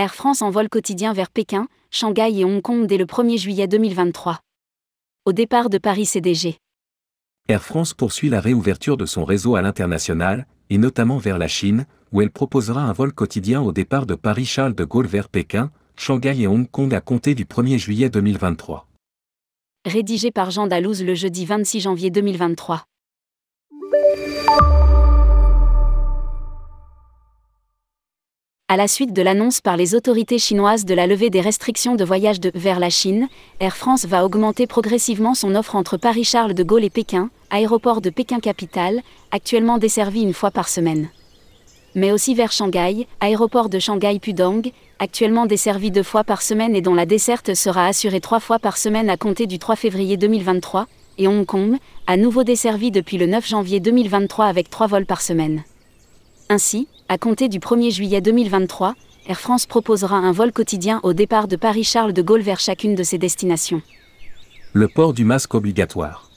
Air France en vol quotidien vers Pékin, Shanghai et Hong Kong dès le 1er juillet 2023. Au départ de Paris CDG. Air France poursuit la réouverture de son réseau à l'international, et notamment vers la Chine, où elle proposera un vol quotidien au départ de Paris-Charles de Gaulle vers Pékin, Shanghai et Hong Kong à compter du 1er juillet 2023. Rédigé par Jean Dalouse le jeudi 26 janvier 2023. À la suite de l'annonce par les autorités chinoises de la levée des restrictions de voyage de vers la Chine, Air France va augmenter progressivement son offre entre Paris-Charles de Gaulle et Pékin, aéroport de Pékin-Capitale, actuellement desservi une fois par semaine. Mais aussi vers Shanghai, aéroport de Shanghai-Pudong, actuellement desservi deux fois par semaine et dont la desserte sera assurée trois fois par semaine à compter du 3 février 2023, et Hong Kong, à nouveau desservi depuis le 9 janvier 2023 avec trois vols par semaine. Ainsi, à compter du 1er juillet 2023, Air France proposera un vol quotidien au départ de Paris-Charles de Gaulle vers chacune de ses destinations. Le port du masque obligatoire.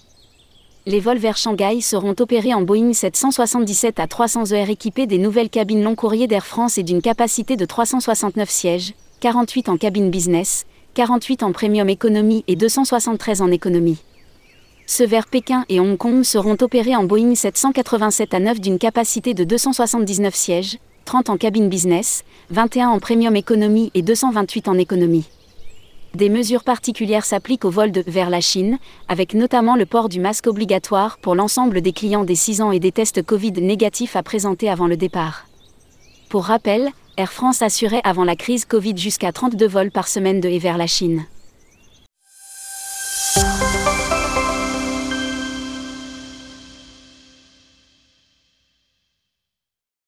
Les vols vers Shanghai seront opérés en Boeing 777 à 300 ER équipés des nouvelles cabines long courrier d'Air France et d'une capacité de 369 sièges, 48 en cabine business, 48 en premium économie et 273 en économie. Ceux vers Pékin et Hong Kong seront opérés en Boeing 787 à 9 d'une capacité de 279 sièges, 30 en cabine business, 21 en premium économie et 228 en économie. Des mesures particulières s'appliquent aux vols de vers la Chine, avec notamment le port du masque obligatoire pour l'ensemble des clients des 6 ans et des tests Covid négatifs à présenter avant le départ. Pour rappel, Air France assurait avant la crise Covid jusqu'à 32 vols par semaine de et vers la Chine.